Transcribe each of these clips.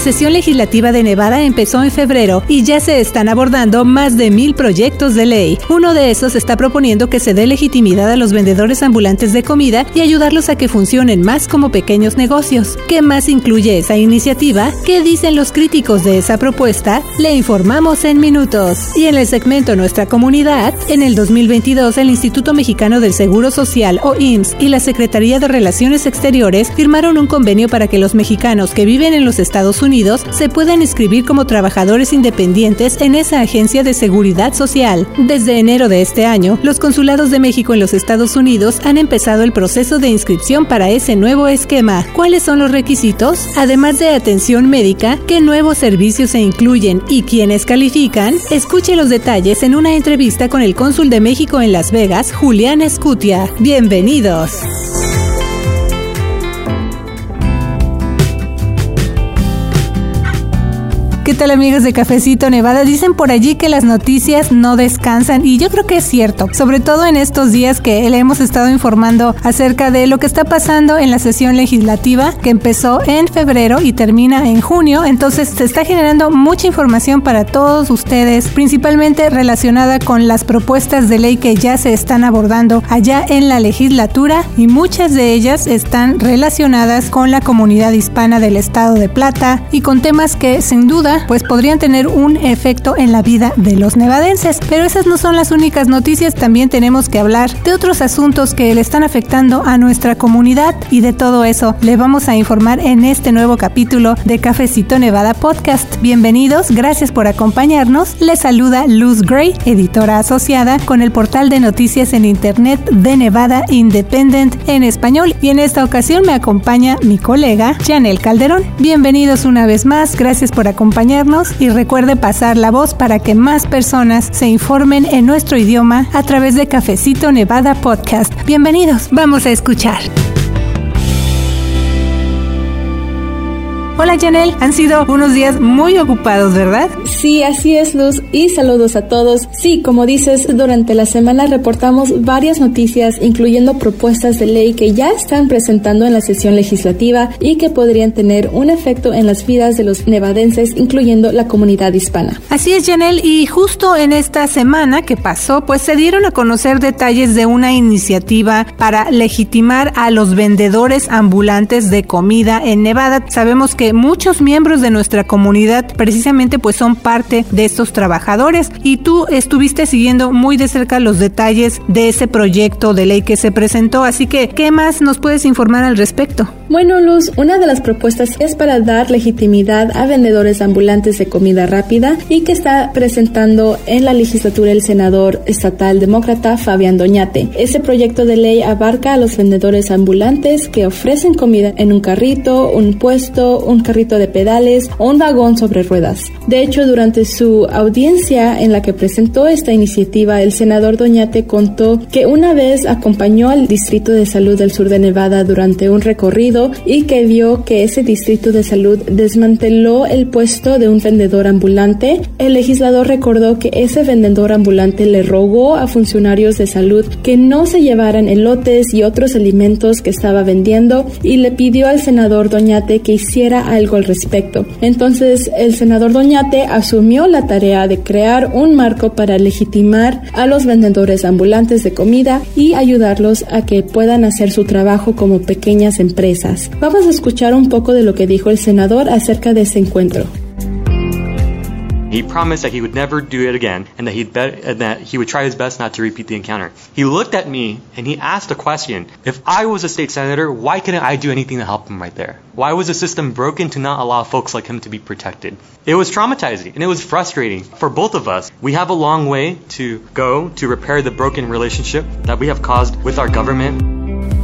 sesión legislativa de Nevada empezó en febrero y ya se están abordando más de mil proyectos de ley. Uno de esos está proponiendo que se dé legitimidad a los vendedores ambulantes de comida y ayudarlos a que funcionen más como pequeños negocios. ¿Qué más incluye esa iniciativa? ¿Qué dicen los críticos de esa propuesta? Le informamos en minutos. Y en el segmento Nuestra Comunidad, en el 2022 el Instituto Mexicano del Seguro Social o IMSS y la Secretaría de Relaciones Exteriores firmaron un convenio para que los mexicanos que viven en los Estados Unidos se puedan inscribir como trabajadores independientes en esa agencia de seguridad social. Desde enero de este año, los consulados de México en los Estados Unidos han empezado el proceso de inscripción para ese nuevo esquema. ¿Cuáles son los requisitos? Además de atención médica, ¿qué nuevos servicios se incluyen y quiénes califican? Escuche los detalles en una entrevista con el cónsul de México en Las Vegas, Julián Escutia. Bienvenidos. ¿Qué tal amigos de Cafecito Nevada? Dicen por allí que las noticias no descansan y yo creo que es cierto, sobre todo en estos días que le hemos estado informando acerca de lo que está pasando en la sesión legislativa que empezó en febrero y termina en junio, entonces se está generando mucha información para todos ustedes, principalmente relacionada con las propuestas de ley que ya se están abordando allá en la legislatura y muchas de ellas están relacionadas con la comunidad hispana del estado de Plata y con temas que sin duda pues podrían tener un efecto en la vida de los nevadenses. Pero esas no son las únicas noticias, también tenemos que hablar de otros asuntos que le están afectando a nuestra comunidad y de todo eso le vamos a informar en este nuevo capítulo de Cafecito Nevada Podcast. Bienvenidos, gracias por acompañarnos. Les saluda Luz Gray, editora asociada con el portal de noticias en internet de Nevada Independent en español y en esta ocasión me acompaña mi colega Janel Calderón. Bienvenidos una vez más, gracias por acompañarnos y recuerde pasar la voz para que más personas se informen en nuestro idioma a través de Cafecito Nevada Podcast. Bienvenidos, vamos a escuchar. Hola Janel, han sido unos días muy ocupados, ¿verdad? Sí, así es Luz y saludos a todos. Sí, como dices, durante la semana reportamos varias noticias, incluyendo propuestas de ley que ya están presentando en la sesión legislativa y que podrían tener un efecto en las vidas de los nevadenses, incluyendo la comunidad hispana. Así es, Janel, y justo en esta semana que pasó, pues se dieron a conocer detalles de una iniciativa para legitimar a los vendedores ambulantes de comida en Nevada. Sabemos que muchos miembros de nuestra comunidad precisamente pues son parte de estos trabajadores y tú estuviste siguiendo muy de cerca los detalles de ese proyecto de ley que se presentó, así que ¿qué más nos puedes informar al respecto? Bueno, Luz, una de las propuestas es para dar legitimidad a vendedores ambulantes de comida rápida y que está presentando en la legislatura el senador estatal demócrata Fabián Doñate. Ese proyecto de ley abarca a los vendedores ambulantes que ofrecen comida en un carrito, un puesto, un carrito de pedales o un vagón sobre ruedas. De hecho, durante su audiencia en la que presentó esta iniciativa, el senador Doñate contó que una vez acompañó al Distrito de Salud del Sur de Nevada durante un recorrido y que vio que ese Distrito de Salud desmanteló el puesto de un vendedor ambulante. El legislador recordó que ese vendedor ambulante le rogó a funcionarios de salud que no se llevaran elotes y otros alimentos que estaba vendiendo y le pidió al senador Doñate que hiciera algo al respecto. Entonces el senador Doñate asumió la tarea de crear un marco para legitimar a los vendedores ambulantes de comida y ayudarlos a que puedan hacer su trabajo como pequeñas empresas. Vamos a escuchar un poco de lo que dijo el senador acerca de ese encuentro. He promised that he would never do it again and that, he'd bet, and that he would try his best not to repeat the encounter. He looked at me and he asked a question. If I was a state senator, why couldn't I do anything to help him right there? Why was the system broken to not allow folks like him to be protected? It was traumatizing and it was frustrating for both of us. We have a long way to go to repair the broken relationship that we have caused with our government.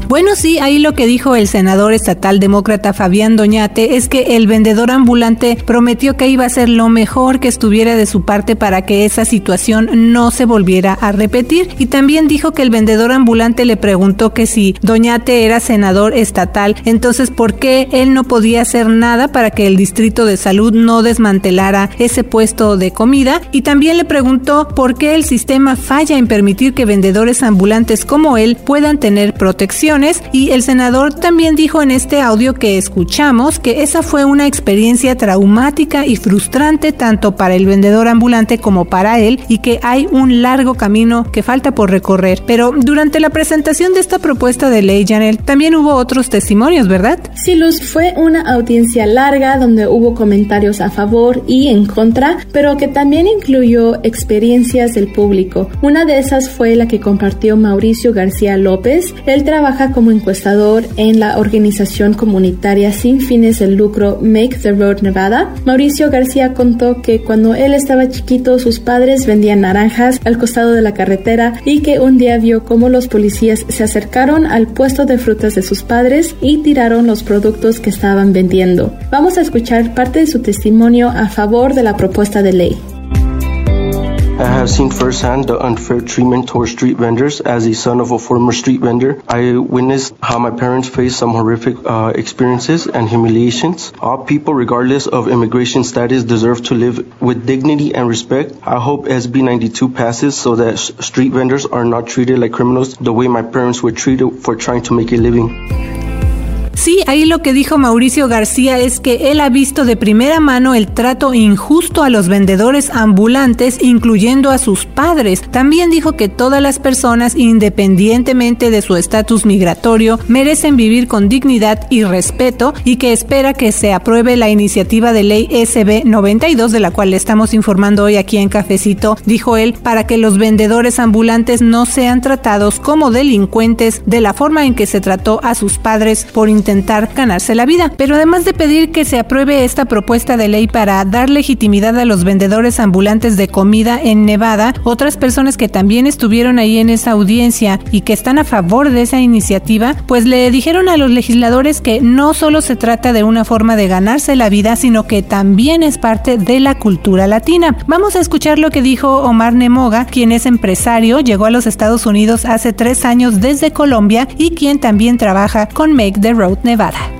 Bueno, sí, ahí lo que dijo el senador estatal demócrata Fabián Doñate es que el vendedor ambulante prometió que iba a hacer lo mejor que estuviera de su parte para que esa situación no se volviera a repetir. Y también dijo que el vendedor ambulante le preguntó que si Doñate era senador estatal, entonces por qué él no podía hacer nada para que el distrito de salud no desmantelara ese puesto de comida y también le preguntó por qué el sistema falla en permitir que vendedores ambulantes como él puedan tener protección y el senador también dijo en este audio que escuchamos que esa fue una experiencia traumática y frustrante tanto para el vendedor ambulante como para él y que hay un largo camino que falta por recorrer. Pero durante la presentación de esta propuesta de ley, Janel, también hubo otros testimonios, ¿verdad? Sí, Luz, fue una audiencia larga donde hubo comentarios a favor y en contra, pero que también incluyó experiencias del público. Una de esas fue la que compartió Mauricio García López. Él trabaja como encuestador en la organización comunitaria sin fines de lucro Make the Road Nevada. Mauricio García contó que cuando él estaba chiquito sus padres vendían naranjas al costado de la carretera y que un día vio cómo los policías se acercaron al puesto de frutas de sus padres y tiraron los productos que estaban vendiendo. Vamos a escuchar parte de su testimonio a favor de la propuesta de ley. Have seen firsthand the unfair treatment towards street vendors. As a son of a former street vendor, I witnessed how my parents faced some horrific uh, experiences and humiliations. All people, regardless of immigration status, deserve to live with dignity and respect. I hope SB 92 passes so that street vendors are not treated like criminals the way my parents were treated for trying to make a living. Sí, ahí lo que dijo Mauricio García es que él ha visto de primera mano el trato injusto a los vendedores ambulantes, incluyendo a sus padres. También dijo que todas las personas, independientemente de su estatus migratorio, merecen vivir con dignidad y respeto y que espera que se apruebe la iniciativa de ley SB 92, de la cual le estamos informando hoy aquí en Cafecito, dijo él, para que los vendedores ambulantes no sean tratados como delincuentes de la forma en que se trató a sus padres por intentar ganarse la vida. Pero además de pedir que se apruebe esta propuesta de ley para dar legitimidad a los vendedores ambulantes de comida en Nevada, otras personas que también estuvieron ahí en esa audiencia y que están a favor de esa iniciativa, pues le dijeron a los legisladores que no solo se trata de una forma de ganarse la vida, sino que también es parte de la cultura latina. Vamos a escuchar lo que dijo Omar Nemoga, quien es empresario, llegó a los Estados Unidos hace tres años desde Colombia y quien también trabaja con Make the Road Nevada.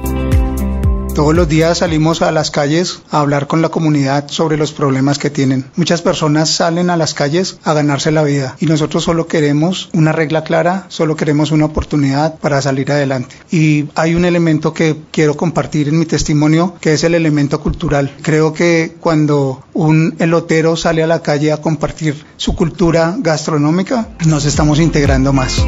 Todos los días salimos a las calles a hablar con la comunidad sobre los problemas que tienen. Muchas personas salen a las calles a ganarse la vida y nosotros solo queremos una regla clara, solo queremos una oportunidad para salir adelante. Y hay un elemento que quiero compartir en mi testimonio que es el elemento cultural. Creo que cuando un elotero sale a la calle a compartir su cultura gastronómica, nos estamos integrando más.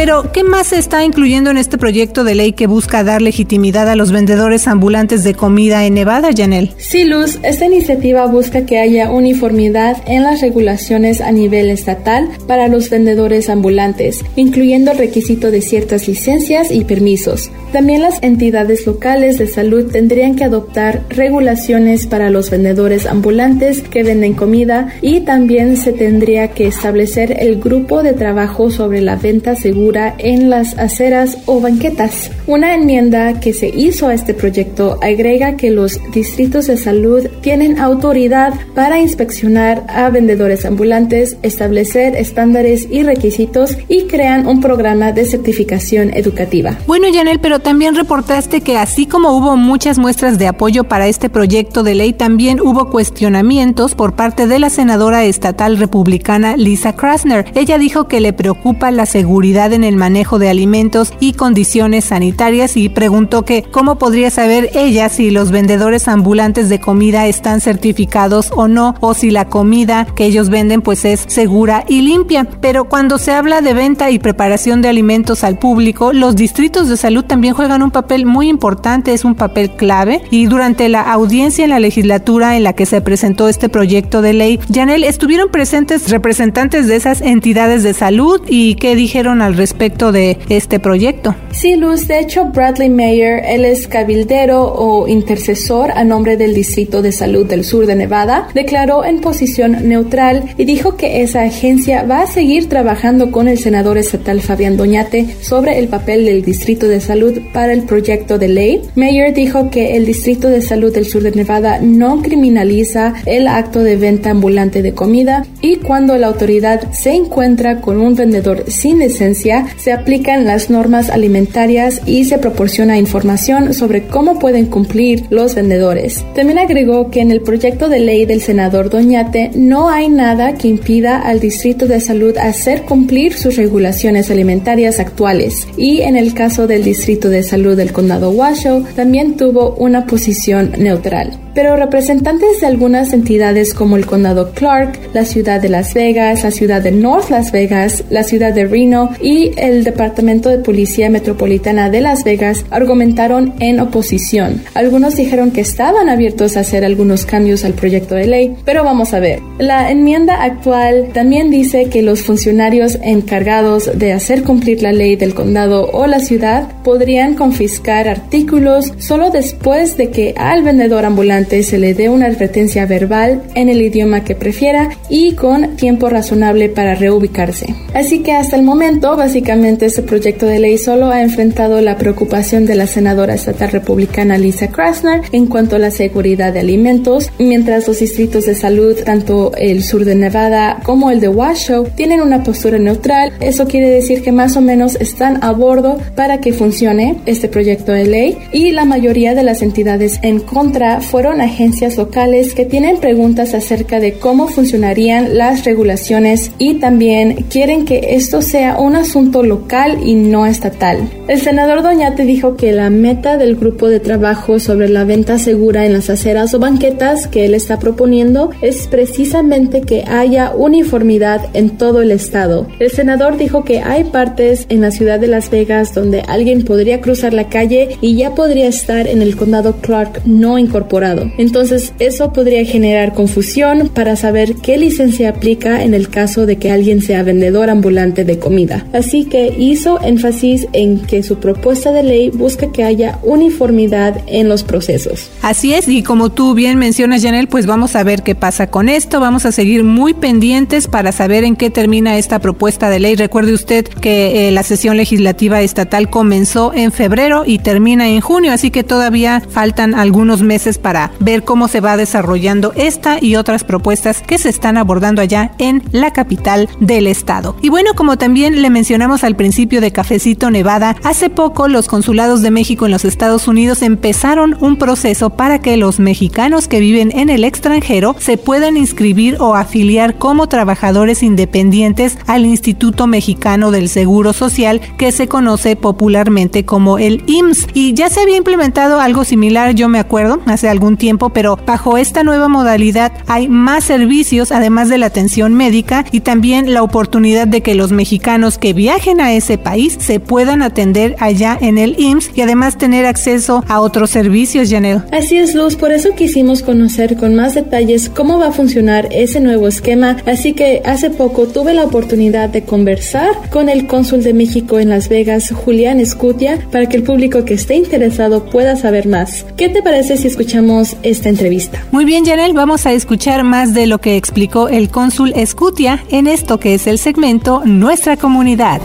Pero, ¿qué más se está incluyendo en este proyecto de ley que busca dar legitimidad a los vendedores ambulantes de comida en Nevada, Janel? Sí, Luz, esta iniciativa busca que haya uniformidad en las regulaciones a nivel estatal para los vendedores ambulantes, incluyendo el requisito de ciertas licencias y permisos. También las entidades locales de salud tendrían que adoptar regulaciones para los vendedores ambulantes que venden comida y también se tendría que establecer el grupo de trabajo sobre la venta segura en las aceras o banquetas. Una enmienda que se hizo a este proyecto agrega que los distritos de salud tienen autoridad para inspeccionar a vendedores ambulantes, establecer estándares y requisitos y crean un programa de certificación educativa. Bueno, Janel, pero también reportaste que así como hubo muchas muestras de apoyo para este proyecto de ley, también hubo cuestionamientos por parte de la senadora estatal republicana Lisa Krasner. Ella dijo que le preocupa la seguridad en el manejo de alimentos y condiciones sanitarias y preguntó que cómo podría saber ella si los vendedores ambulantes de comida están certificados o no o si la comida que ellos venden pues es segura y limpia. Pero cuando se habla de venta y preparación de alimentos al público, los distritos de salud también juegan un papel muy importante, es un papel clave y durante la audiencia en la legislatura en la que se presentó este proyecto de ley, Janel, estuvieron presentes representantes de esas entidades de salud y qué dijeron al respecto de este proyecto. Sí, Luz, de hecho Bradley Mayer, él es cabildero o intercesor a nombre del Distrito de Salud del Sur de Nevada, declaró en posición neutral y dijo que esa agencia va a seguir trabajando con el senador estatal Fabián Doñate sobre el papel del Distrito de Salud para el proyecto de ley. Mayer dijo que el Distrito de Salud del Sur de Nevada no criminaliza el acto de venta ambulante de comida y cuando la autoridad se encuentra con un vendedor sin licencia Se aplican las normas alimentarias y se proporciona información sobre cómo pueden cumplir los vendedores. También agregó que en el proyecto de ley del senador Doñate no hay nada que impida al Distrito de Salud hacer cumplir sus regulaciones alimentarias actuales y en el caso del Distrito de Salud del Condado Washoe también tuvo una posición neutral pero representantes de algunas entidades como el condado Clark, la ciudad de Las Vegas, la ciudad de North Las Vegas, la ciudad de Reno y el Departamento de Policía Metropolitana de Las Vegas argumentaron en oposición. Algunos dijeron que estaban abiertos a hacer algunos cambios al proyecto de ley, pero vamos a ver. La enmienda actual también dice que los funcionarios encargados de hacer cumplir la ley del condado o la ciudad podrían confiscar artículos solo después de que al vendedor ambulante se le dé una advertencia verbal en el idioma que prefiera y con tiempo razonable para reubicarse. Así que hasta el momento, básicamente este proyecto de ley solo ha enfrentado la preocupación de la senadora estatal republicana Lisa Krasner en cuanto a la seguridad de alimentos, mientras los distritos de salud, tanto el sur de Nevada como el de Washoe, tienen una postura neutral. Eso quiere decir que más o menos están a bordo para que funcione este proyecto de ley y la mayoría de las entidades en contra fueron agencias locales que tienen preguntas acerca de cómo funcionarían las regulaciones y también quieren que esto sea un asunto local y no estatal. El senador Doñate dijo que la meta del grupo de trabajo sobre la venta segura en las aceras o banquetas que él está proponiendo es precisamente que haya uniformidad en todo el estado. El senador dijo que hay partes en la ciudad de Las Vegas donde alguien podría cruzar la calle y ya podría estar en el condado Clark no incorporado. Entonces, eso podría generar confusión para saber qué licencia aplica en el caso de que alguien sea vendedor ambulante de comida. Así que hizo énfasis en que su propuesta de ley busca que haya uniformidad en los procesos. Así es, y como tú bien mencionas, Janel, pues vamos a ver qué pasa con esto. Vamos a seguir muy pendientes para saber en qué termina esta propuesta de ley. Recuerde usted que eh, la sesión legislativa estatal comenzó en febrero y termina en junio, así que todavía faltan algunos meses para ver cómo se va desarrollando esta y otras propuestas que se están abordando allá en la capital del estado. Y bueno, como también le mencionamos al principio de Cafecito Nevada, hace poco los consulados de México en los Estados Unidos empezaron un proceso para que los mexicanos que viven en el extranjero se puedan inscribir o afiliar como trabajadores independientes al Instituto Mexicano del Seguro Social que se conoce popularmente como el IMSS. Y ya se había implementado algo similar, yo me acuerdo, hace algún tiempo, pero bajo esta nueva modalidad hay más servicios además de la atención médica y también la oportunidad de que los mexicanos que viajen a ese país se puedan atender allá en el IMSS y además tener acceso a otros servicios, Janel. Así es, Luz, por eso quisimos conocer con más detalles cómo va a funcionar ese nuevo esquema, así que hace poco tuve la oportunidad de conversar con el cónsul de México en Las Vegas, Julián Escutia, para que el público que esté interesado pueda saber más. ¿Qué te parece si escuchamos esta entrevista. Muy bien, Janel, vamos a escuchar más de lo que explicó el cónsul Escutia en esto que es el segmento Nuestra Comunidad.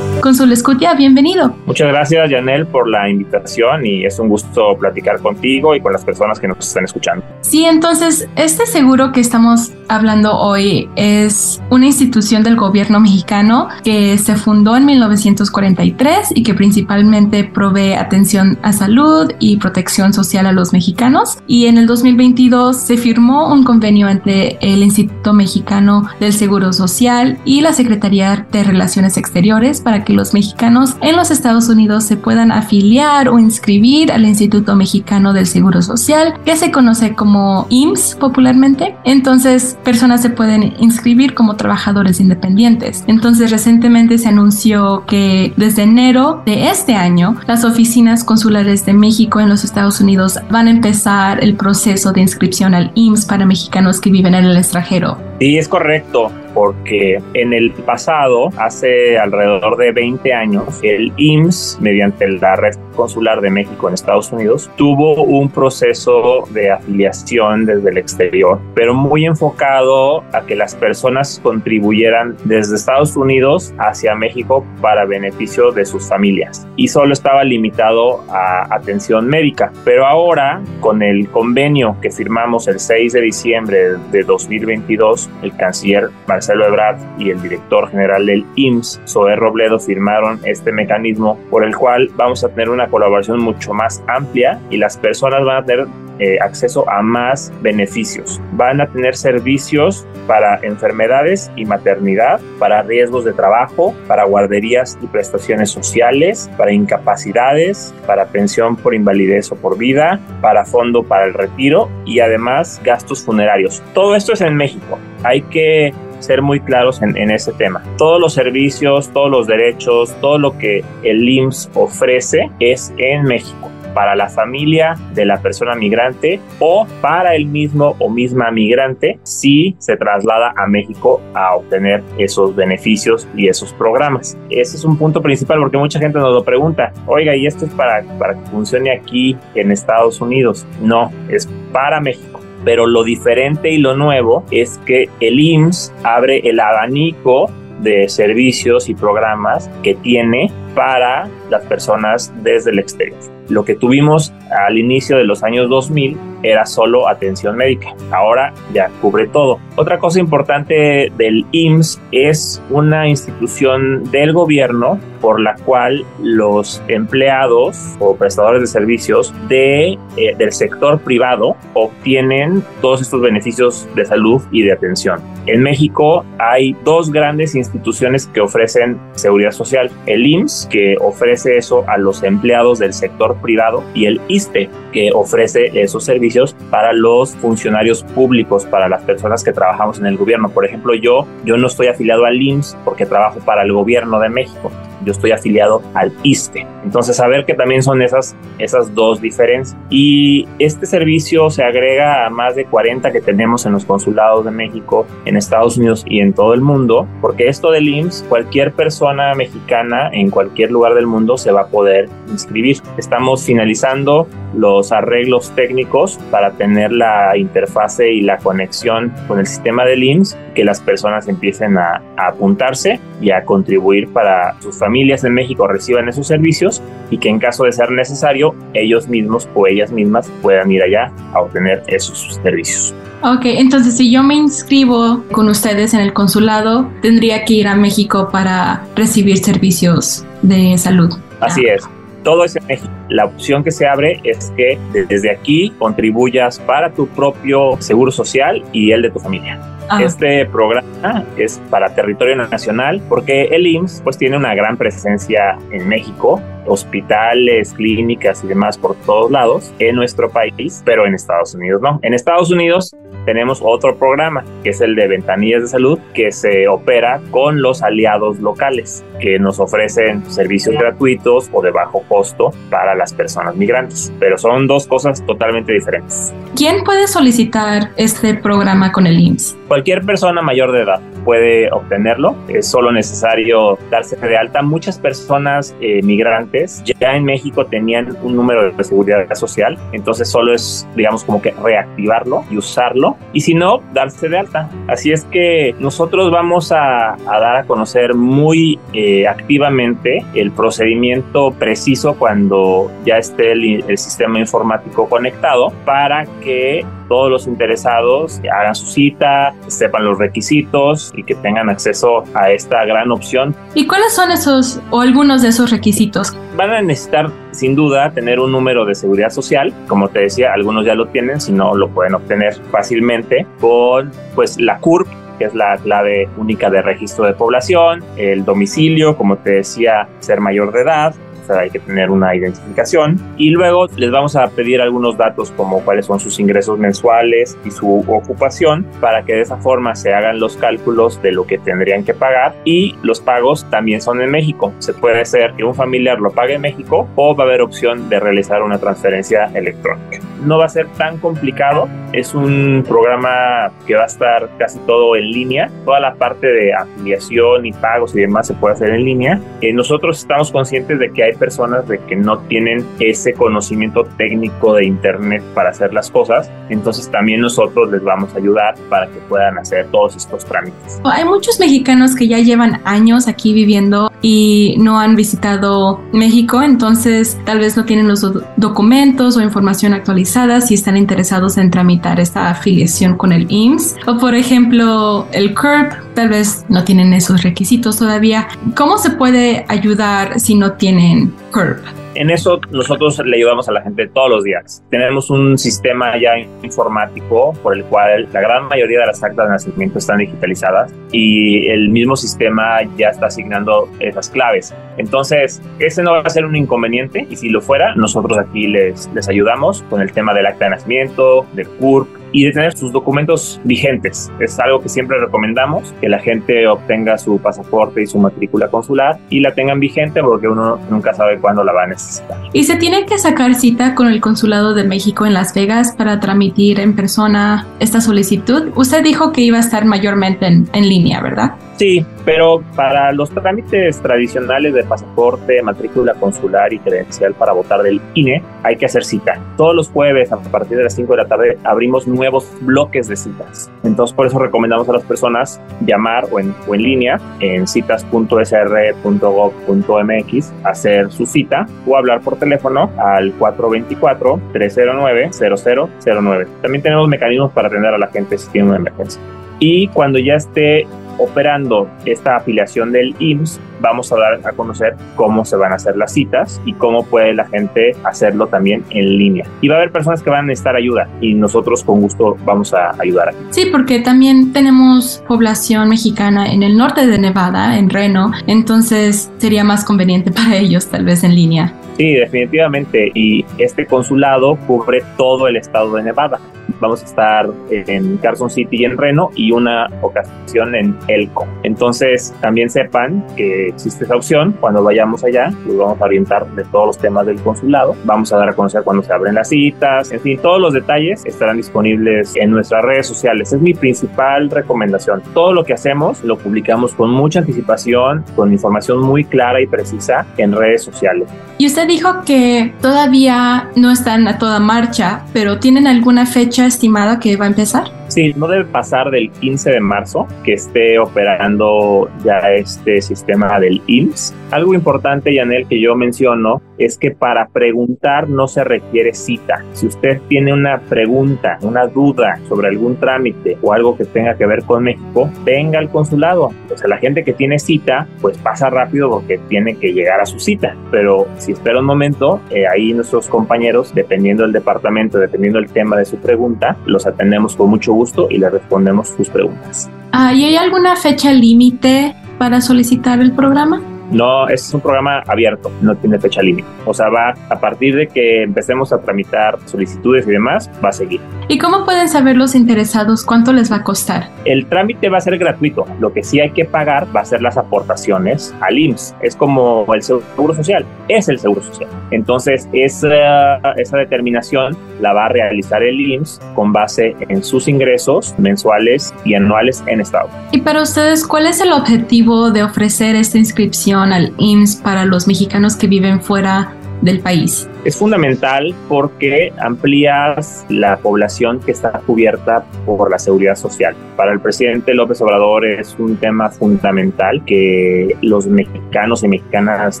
Consul Escutia, bienvenido. Muchas gracias, Janel, por la invitación y es un gusto platicar contigo y con las personas que nos están escuchando. Sí, entonces, este seguro que estamos hablando hoy es una institución del gobierno mexicano que se fundó en 1943 y que principalmente provee atención a salud y protección social a los mexicanos. Y en el 2022 se firmó un convenio entre el Instituto Mexicano del Seguro Social y la Secretaría de Relaciones Exteriores para que los mexicanos en los Estados Unidos se puedan afiliar o inscribir al Instituto Mexicano del Seguro Social, que se conoce como IMSS popularmente. Entonces, personas se pueden inscribir como trabajadores independientes. Entonces, recientemente se anunció que desde enero de este año, las oficinas consulares de México en los Estados Unidos van a empezar el proceso de inscripción al IMSS para mexicanos que viven en el extranjero. Sí, es correcto porque en el pasado, hace alrededor de 20 años, el IMSS, mediante la red consular de México en Estados Unidos, tuvo un proceso de afiliación desde el exterior, pero muy enfocado a que las personas contribuyeran desde Estados Unidos hacia México para beneficio de sus familias y solo estaba limitado a atención médica. Pero ahora, con el convenio que firmamos el 6 de diciembre de 2022, el canciller Marcelo Marcelo Ebrard y el director general del IMSS, Zoé Robledo, firmaron este mecanismo por el cual vamos a tener una colaboración mucho más amplia y las personas van a tener eh, acceso a más beneficios. Van a tener servicios para enfermedades y maternidad, para riesgos de trabajo, para guarderías y prestaciones sociales, para incapacidades, para pensión por invalidez o por vida, para fondo para el retiro y además gastos funerarios. Todo esto es en México. Hay que ser muy claros en, en, ese tema. Todos los servicios, todos los derechos, todo lo que el IMSS ofrece es en México para la familia de la persona migrante o para el mismo o misma migrante si se traslada a México a obtener esos beneficios y esos programas. Ese es un punto principal porque mucha gente nos lo pregunta, oiga, ¿y esto es para, para que funcione aquí en Estados Unidos? No, es para México pero lo diferente y lo nuevo es que el IMSS abre el abanico de servicios y programas que tiene para las personas desde el exterior. Lo que tuvimos al inicio de los años 2000 era solo atención médica. Ahora ya cubre todo. Otra cosa importante del IMSS es una institución del gobierno por la cual los empleados o prestadores de servicios de, eh, del sector privado obtienen todos estos beneficios de salud y de atención. En México hay dos grandes instituciones que ofrecen seguridad social. El IMSS, que ofrece eso a los empleados del sector privado, y el ISTE, que ofrece esos servicios para los funcionarios públicos, para las personas que trabajamos en el gobierno. Por ejemplo, yo, yo no estoy afiliado al IMSS porque trabajo para el gobierno de México yo estoy afiliado al ISTE. Entonces, saber que también son esas, esas dos diferencias. Y este servicio se agrega a más de 40 que tenemos en los consulados de México, en Estados Unidos y en todo el mundo, porque esto del IMSS, cualquier persona mexicana en cualquier lugar del mundo se va a poder inscribir. Estamos finalizando los arreglos técnicos para tener la interfase y la conexión con el sistema del IMSS, que las personas empiecen a, a apuntarse y a contribuir para sus familias familias en México reciban esos servicios y que en caso de ser necesario, ellos mismos o ellas mismas puedan ir allá a obtener esos servicios. Ok, entonces si yo me inscribo con ustedes en el consulado, tendría que ir a México para recibir servicios de salud. Así es. Todo es en México. La opción que se abre es que desde aquí contribuyas para tu propio seguro social y el de tu familia. Este programa es para territorio nacional porque el IMSS pues tiene una gran presencia en México, hospitales, clínicas y demás por todos lados en nuestro país, pero en Estados Unidos no. En Estados Unidos tenemos otro programa que es el de ventanillas de salud que se opera con los aliados locales que nos ofrecen servicios gratuitos o de bajo costo para las personas migrantes, pero son dos cosas totalmente diferentes. ¿Quién puede solicitar este programa con el IMSS? Cualquier persona mayor de edad puede obtenerlo. Es solo necesario darse de alta. Muchas personas eh, migrantes ya en México tenían un número de seguridad social, entonces solo es, digamos, como que reactivarlo y usarlo. Y si no, darse de alta. Así es que nosotros vamos a, dar a conocer muy eh, activamente el procedimiento preciso cuando ya esté el, el sistema informático conectado para que todos los interesados hagan su cita, sepan los requisitos y que tengan acceso a esta gran opción. ¿Y cuáles son esos o algunos de esos requisitos? Van a necesitar sin duda tener un número de seguridad social, como te decía, algunos ya lo tienen, si no lo pueden obtener fácilmente con pues la CURP que es la clave única de registro de población, el domicilio, como te decía, ser mayor de edad, hay que tener una identificación y luego les vamos a pedir algunos datos como cuáles son sus ingresos mensuales y su ocupación para que de esa forma se hagan los cálculos de lo que tendrían que pagar y los pagos también son en México. Se puede hacer que un familiar lo pague en México o va a haber opción de realizar una transferencia electrónica. No va a ser tan complicado, es un programa que va a estar casi todo en línea, toda la parte de afiliación y pagos y demás se puede hacer en línea. Eh, nosotros estamos conscientes de que hay personas de que no tienen ese conocimiento técnico de Internet para hacer las cosas, entonces también nosotros les vamos a ayudar para que puedan hacer todos estos trámites. Hay muchos mexicanos que ya llevan años aquí viviendo y no han visitado México, entonces tal vez no tienen los documentos o información actualizada si están interesados en tramitar esta afiliación con el IMSS o por ejemplo el CURP tal vez no tienen esos requisitos todavía. ¿Cómo se puede ayudar si no tienen CURP? En eso nosotros le ayudamos a la gente todos los días. Tenemos un sistema ya informático por el cual la gran mayoría de las actas de nacimiento están digitalizadas y el mismo sistema ya está asignando esas claves. Entonces, ese no va a ser un inconveniente y si lo fuera, nosotros aquí les, les ayudamos con el tema del acta de nacimiento, del CURP, y de tener sus documentos vigentes. Es algo que siempre recomendamos, que la gente obtenga su pasaporte y su matrícula consular y la tengan vigente porque uno nunca sabe cuándo la va a necesitar. ¿Y se tiene que sacar cita con el Consulado de México en Las Vegas para tramitir en persona esta solicitud? Usted dijo que iba a estar mayormente en, en línea, ¿verdad? Sí, pero para los trámites tradicionales de pasaporte, matrícula consular y credencial para votar del INE, hay que hacer cita. Todos los jueves a partir de las 5 de la tarde abrimos nuevos bloques de citas. Entonces, por eso recomendamos a las personas llamar o en, o en línea en citas.sr.gov.mx, hacer su cita o hablar por teléfono al 424-309-0009. También tenemos mecanismos para atender a la gente si tiene una emergencia. Y cuando ya esté operando esta afiliación del IMSS, vamos a dar a conocer cómo se van a hacer las citas y cómo puede la gente hacerlo también en línea. Y va a haber personas que van a necesitar ayuda y nosotros con gusto vamos a ayudar aquí. Sí, porque también tenemos población mexicana en el norte de Nevada, en Reno, entonces sería más conveniente para ellos tal vez en línea. Sí, definitivamente. Y este consulado cubre todo el estado de Nevada. Vamos a estar en Carson City y en Reno y una ocasión en Elko. Entonces, también sepan que existe esa opción. Cuando vayamos allá, los vamos a orientar de todos los temas del consulado. Vamos a dar a conocer cuándo se abren las citas. En fin, todos los detalles estarán disponibles en nuestras redes sociales. Es mi principal recomendación. Todo lo que hacemos lo publicamos con mucha anticipación, con información muy clara y precisa en redes sociales. Y usted dijo que todavía no están a toda marcha, pero ¿tienen alguna fecha estimada que va a empezar? Sí, no debe pasar del 15 de marzo que esté operando ya este sistema del IMSS. Algo importante, Yanel, que yo menciono es que para preguntar no se requiere cita. Si usted tiene una pregunta, una duda sobre algún trámite o algo que tenga que ver con México, venga al consulado. O sea, la gente que tiene cita, pues pasa rápido porque tiene que llegar a su cita. Pero si espera un momento, eh, ahí nuestros compañeros, dependiendo del departamento, dependiendo del tema de su pregunta, los atendemos con mucho gusto y le respondemos sus preguntas. Ah, ¿Y hay alguna fecha límite para solicitar el programa? No, es un programa abierto, no tiene fecha límite. O sea, va a partir de que empecemos a tramitar solicitudes y demás, va a seguir. ¿Y cómo pueden saber los interesados cuánto les va a costar? El trámite va a ser gratuito. Lo que sí hay que pagar va a ser las aportaciones al IMSS. Es como el seguro social, es el seguro social. Entonces, esa, esa determinación la va a realizar el IMSS con base en sus ingresos mensuales y anuales en Estado. Y para ustedes, ¿cuál es el objetivo de ofrecer esta inscripción al IMSS para los mexicanos que viven fuera del país? Es fundamental porque amplías la población que está cubierta por la seguridad social. Para el presidente López Obrador es un tema fundamental que los mexicanos y mexicanas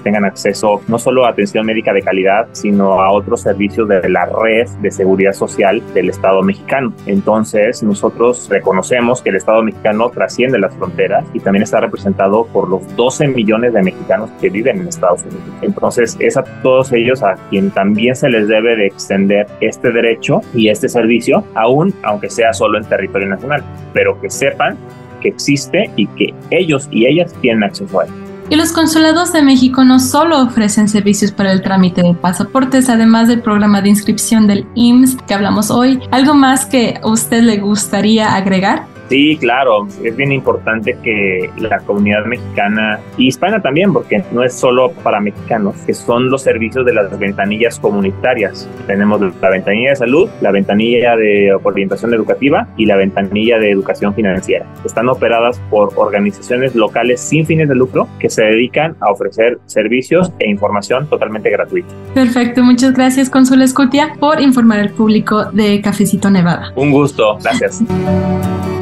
tengan acceso no solo a atención médica de calidad, sino a otros servicios de la red de seguridad social del Estado mexicano. Entonces, nosotros reconocemos que el Estado mexicano trasciende las fronteras y también está representado por los 12 millones de mexicanos que viven en Estados Unidos. Entonces, es a todos ellos a quien también se les debe de extender este derecho y este servicio, aún aunque sea solo en territorio nacional, pero que sepan que existe y que ellos y ellas tienen acceso a él. Y los consulados de México no solo ofrecen servicios para el trámite de pasaportes, además del programa de inscripción del IMSS que hablamos hoy, ¿algo más que a usted le gustaría agregar? Sí, claro, es bien importante que la comunidad mexicana y hispana también, porque no es solo para mexicanos, que son los servicios de las ventanillas comunitarias. Tenemos la ventanilla de salud, la ventanilla de orientación educativa y la ventanilla de educación financiera. Están operadas por organizaciones locales sin fines de lucro que se dedican a ofrecer servicios e información totalmente gratuita. Perfecto, muchas gracias Consul Escutia por informar al público de Cafecito Nevada. Un gusto, gracias.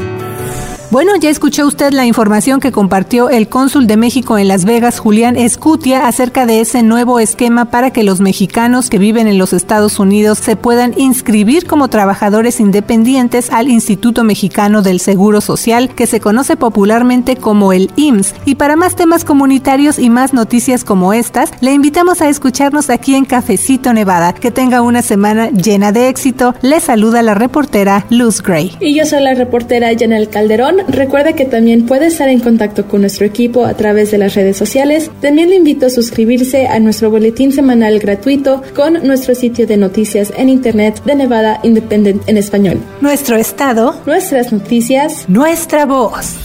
Bueno, ya escuchó usted la información que compartió el cónsul de México en Las Vegas, Julián Escutia, acerca de ese nuevo esquema para que los mexicanos que viven en los Estados Unidos se puedan inscribir como trabajadores independientes al Instituto Mexicano del Seguro Social, que se conoce popularmente como el IMSS. Y para más temas comunitarios y más noticias como estas, le invitamos a escucharnos aquí en Cafecito Nevada. Que tenga una semana llena de éxito. Le saluda la reportera Luz Gray. Y yo soy la reportera Janel Calderón recuerda que también puede estar en contacto con nuestro equipo a través de las redes sociales. También le invito a suscribirse a nuestro boletín semanal gratuito con nuestro sitio de noticias en Internet de Nevada Independent en español. Nuestro estado, nuestras noticias, nuestra voz.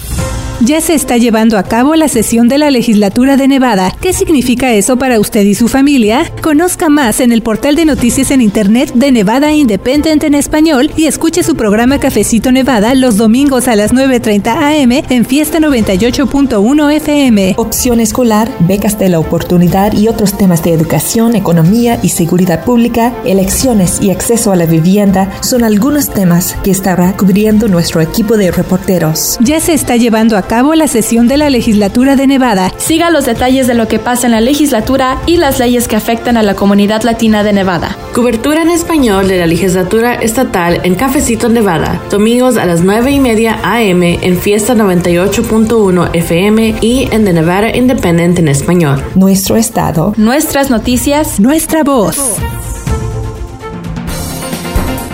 Ya se está llevando a cabo la sesión de la legislatura de Nevada. ¿Qué significa eso para usted y su familia? Conozca más en el portal de noticias en Internet de Nevada Independent en español y escuche su programa Cafecito Nevada los domingos a las 9.30 am en Fiesta 98.1 FM. Opción escolar, becas de la oportunidad y otros temas de educación, economía y seguridad pública, elecciones y acceso a la vivienda son algunos temas que estará cubriendo nuestro equipo de reporteros. Ya se está llevando a cabo la sesión de la legislatura de Nevada. Siga los detalles de lo que pasa en la legislatura y las leyes que afectan a la comunidad latina de Nevada. Cobertura en español de la legislatura estatal en Cafecito Nevada, domingos a las 9 y media AM en Fiesta 98.1 FM y en The Nevada Independent en español. Nuestro estado, nuestras noticias, nuestra voz.